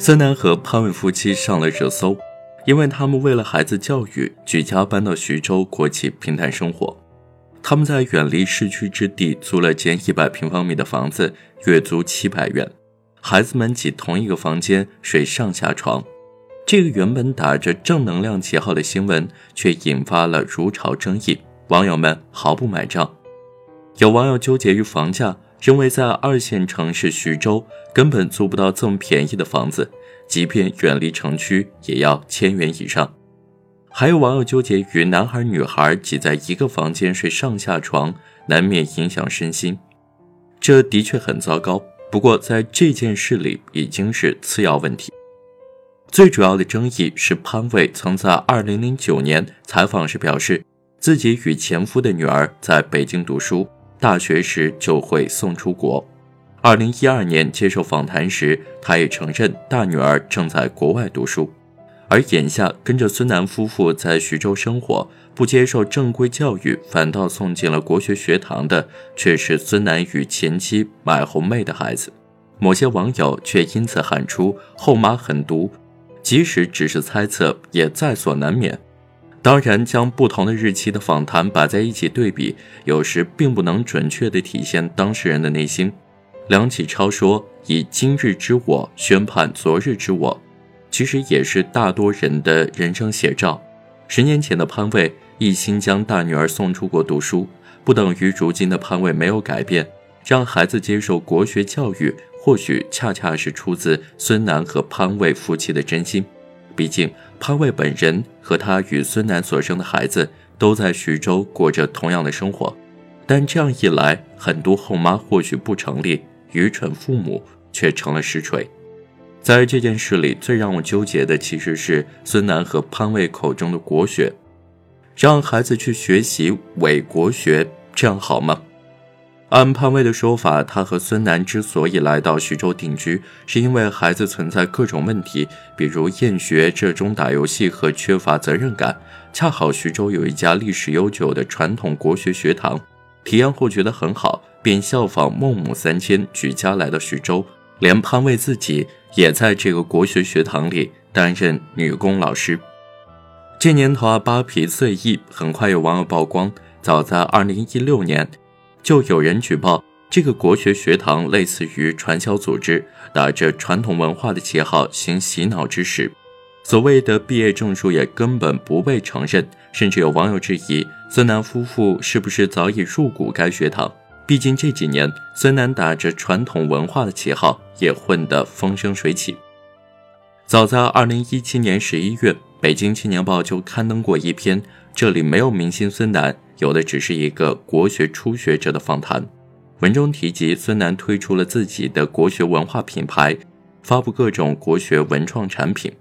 孙楠和潘伟夫妻上了热搜，因为他们为了孩子教育，举家搬到徐州过起平淡生活。他们在远离市区之地租了间一百平方米的房子，月租七百元，孩子们挤同一个房间睡上下床。这个原本打着正能量旗号的新闻，却引发了如潮争议，网友们毫不买账。有网友纠结于房价。认为在二线城市徐州根本租不到这么便宜的房子，即便远离城区也要千元以上。还有网友纠结于男孩女孩挤在一个房间睡上下床，难免影响身心，这的确很糟糕。不过在这件事里已经是次要问题，最主要的争议是潘伟曾在2009年采访时表示，自己与前夫的女儿在北京读书。大学时就会送出国。二零一二年接受访谈时，他也承认大女儿正在国外读书。而眼下跟着孙楠夫妇在徐州生活，不接受正规教育，反倒送进了国学学堂的，却是孙楠与前妻买红妹的孩子。某些网友却因此喊出“后妈狠毒”，即使只是猜测，也在所难免。当然，将不同的日期的访谈摆在一起对比，有时并不能准确地体现当事人的内心。梁启超说：“以今日之我宣判昨日之我”，其实也是大多人的人生写照。十年前的潘卫一心将大女儿送出国读书，不等于如今的潘卫没有改变。让孩子接受国学教育，或许恰恰是出自孙楠和潘卫夫妻的真心。毕竟，潘卫本人和他与孙楠所生的孩子都在徐州过着同样的生活，但这样一来，很多后妈或许不成立，愚蠢父母却成了实锤。在这件事里，最让我纠结的其实是孙楠和潘卫口中的国学，让孩子去学习伪国学，这样好吗？按潘卫的说法，他和孙楠之所以来到徐州定居，是因为孩子存在各种问题，比如厌学、热衷打游戏和缺乏责任感。恰好徐州有一家历史悠久的传统国学学堂，体验后觉得很好，便效仿孟母三迁，举家来到徐州。连潘卫自己也在这个国学学堂里担任女工老师。这年头啊，扒皮碎意，很快有网友曝光，早在2016年。就有人举报这个国学学堂类似于传销组织，打着传统文化的旗号行洗脑之实，所谓的毕业证书也根本不被承认，甚至有网友质疑孙楠夫妇是不是早已入股该学堂。毕竟这几年孙楠打着传统文化的旗号也混得风生水起。早在二零一七年十一月，北京青年报就刊登过一篇，这里没有明星孙楠。有的只是一个国学初学者的访谈，文中提及孙楠推出了自己的国学文化品牌，发布各种国学文创产品。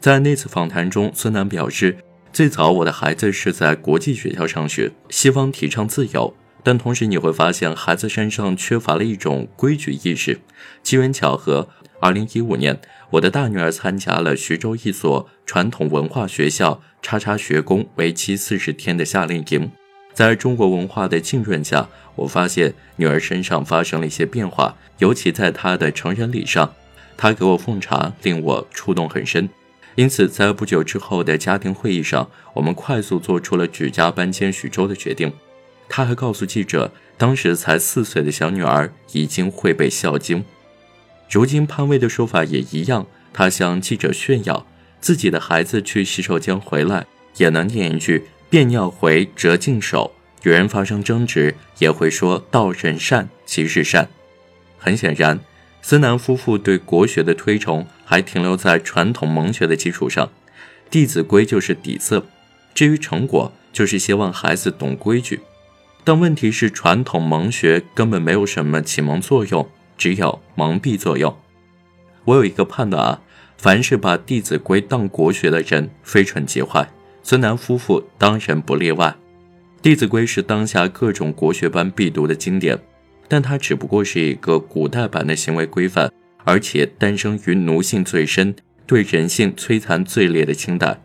在那次访谈中，孙楠表示，最早我的孩子是在国际学校上学，西方提倡自由，但同时你会发现孩子身上缺乏了一种规矩意识。机缘巧合，二零一五年，我的大女儿参加了徐州一所传统文化学校“叉叉学宫”为期四十天的夏令营。在中国文化的浸润下，我发现女儿身上发生了一些变化，尤其在她的成人礼上，她给我奉茶，令我触动很深。因此，在不久之后的家庭会议上，我们快速做出了举家搬迁徐州的决定。她还告诉记者，当时才四岁的小女儿已经会背《孝经》。如今潘威的说法也一样，他向记者炫耀自己的孩子去洗手间回来也能念一句。便尿回折净手，与人发生争执也会说道人善其是善。很显然，孙楠夫妇对国学的推崇还停留在传统蒙学的基础上，《弟子规》就是底色，至于成果，就是希望孩子懂规矩。但问题是，传统蒙学根本没有什么启蒙作用，只有蒙蔽作用。我有一个判断啊，凡是把《弟子规》当国学的人，非蠢即坏。孙楠夫妇当然不例外，《弟子规》是当下各种国学班必读的经典，但它只不过是一个古代版的行为规范，而且诞生于奴性最深、对人性摧残最烈的清代，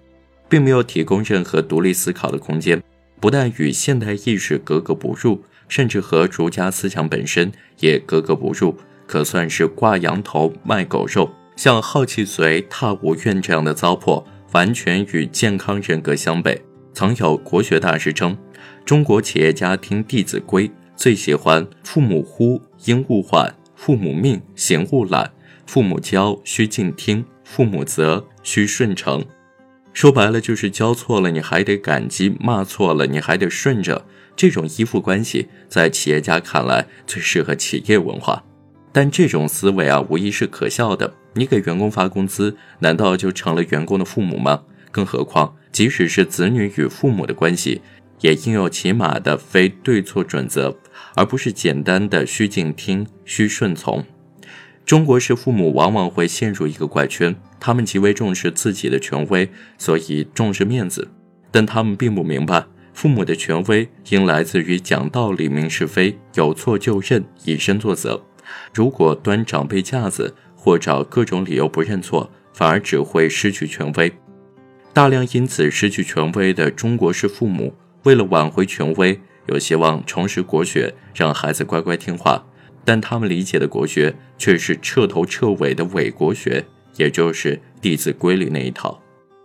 并没有提供任何独立思考的空间，不但与现代意识格格不入，甚至和儒家思想本身也格格不入，可算是挂羊头卖狗肉，像好气随、踏无怨这样的糟粕，完全与健康人格相悖。曾有国学大师称，中国企业家听《弟子规》最喜欢“父母呼，应勿缓；父母命，行勿懒；父母教，须敬听；父母责，须顺承。”说白了就是教错了你还得感激，骂错了你还得顺着。这种依附关系在企业家看来最适合企业文化，但这种思维啊无疑是可笑的。你给员工发工资，难道就成了员工的父母吗？更何况，即使是子女与父母的关系，也应有起码的非对错准则，而不是简单的需敬听、需顺从。中国式父母往往会陷入一个怪圈，他们极为重视自己的权威，所以重视面子，但他们并不明白，父母的权威应来自于讲道理、明是非，有错就认，以身作则。如果端长辈架子，或找各种理由不认错，反而只会失去权威。大量因此失去权威的中国式父母，为了挽回权威，有希望重拾国学，让孩子乖乖听话。但他们理解的国学却是彻头彻尾的伪国学，也就是《弟子规》里那一套。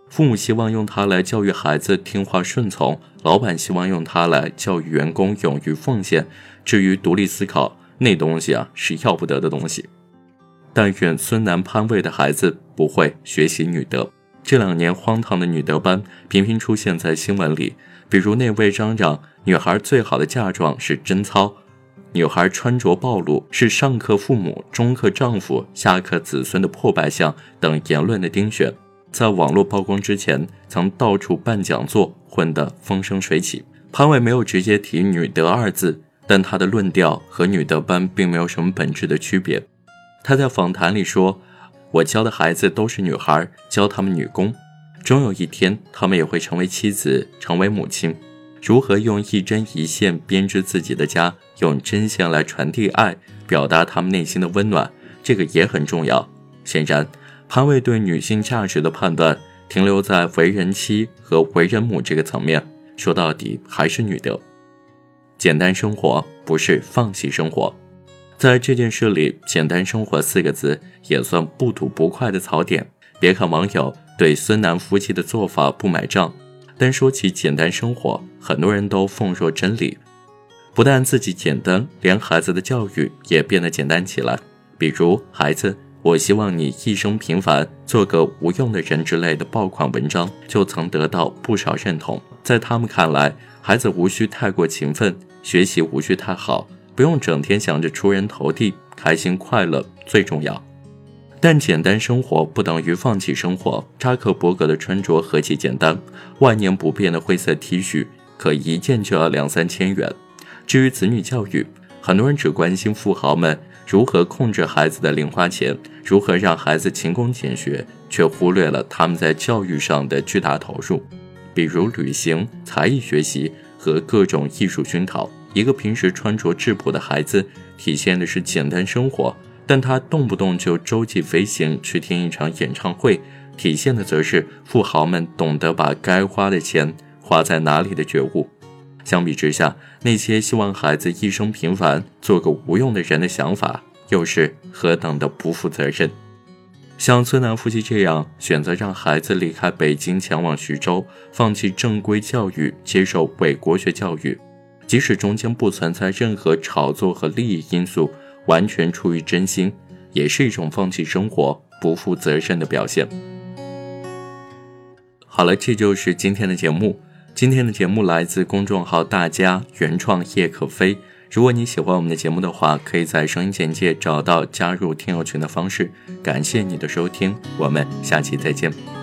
父母希望用它来教育孩子听话顺从，老板希望用它来教育员工勇于奉献。至于独立思考，那东西啊是要不得的东西。但愿孙楠潘魏的孩子不会学习女德。这两年荒唐的女德班频频出现在新闻里，比如那位嚷嚷女孩最好的嫁妆是贞操。女孩穿着暴露是上课父母、中课丈夫、下课子孙的破败相等言论的丁选，在网络曝光之前，曾到处办讲座，混得风生水起。潘伟没有直接提“女德”二字，但他的论调和女德班并没有什么本质的区别。他在访谈里说：“我教的孩子都是女孩，教他们女工，终有一天，他们也会成为妻子，成为母亲。”如何用一针一线编织自己的家，用针线来传递爱，表达他们内心的温暖，这个也很重要。显然，潘卫对女性价值的判断停留在为人妻和为人母这个层面，说到底还是女德。简单生活不是放弃生活，在这件事里，“简单生活”四个字也算不吐不快的槽点。别看网友对孙楠夫妻的做法不买账。但说起简单生活，很多人都奉若真理。不但自己简单，连孩子的教育也变得简单起来。比如“孩子，我希望你一生平凡，做个无用的人”之类的爆款文章，就曾得到不少认同。在他们看来，孩子无需太过勤奋，学习无需太好，不用整天想着出人头地，开心快乐最重要。但简单生活不等于放弃生活。扎克伯格的穿着何其简单，万年不变的灰色 T 恤，可一件就要两三千元。至于子女教育，很多人只关心富豪们如何控制孩子的零花钱，如何让孩子勤工俭学，却忽略了他们在教育上的巨大投入，比如旅行、才艺学习和各种艺术熏陶。一个平时穿着质朴的孩子，体现的是简单生活。但他动不动就洲际飞行去听一场演唱会，体现的则是富豪们懂得把该花的钱花在哪里的觉悟。相比之下，那些希望孩子一生平凡，做个无用的人的想法，又是何等的不负责任。像孙楠夫妻这样选择让孩子离开北京前往徐州，放弃正规教育，接受伪国学教育，即使中间不存在任何炒作和利益因素。完全出于真心，也是一种放弃生活、不负责任的表现。好了，这就是今天的节目。今天的节目来自公众号“大家原创叶可飞”。如果你喜欢我们的节目的话，可以在声音简介找到加入听友群的方式。感谢你的收听，我们下期再见。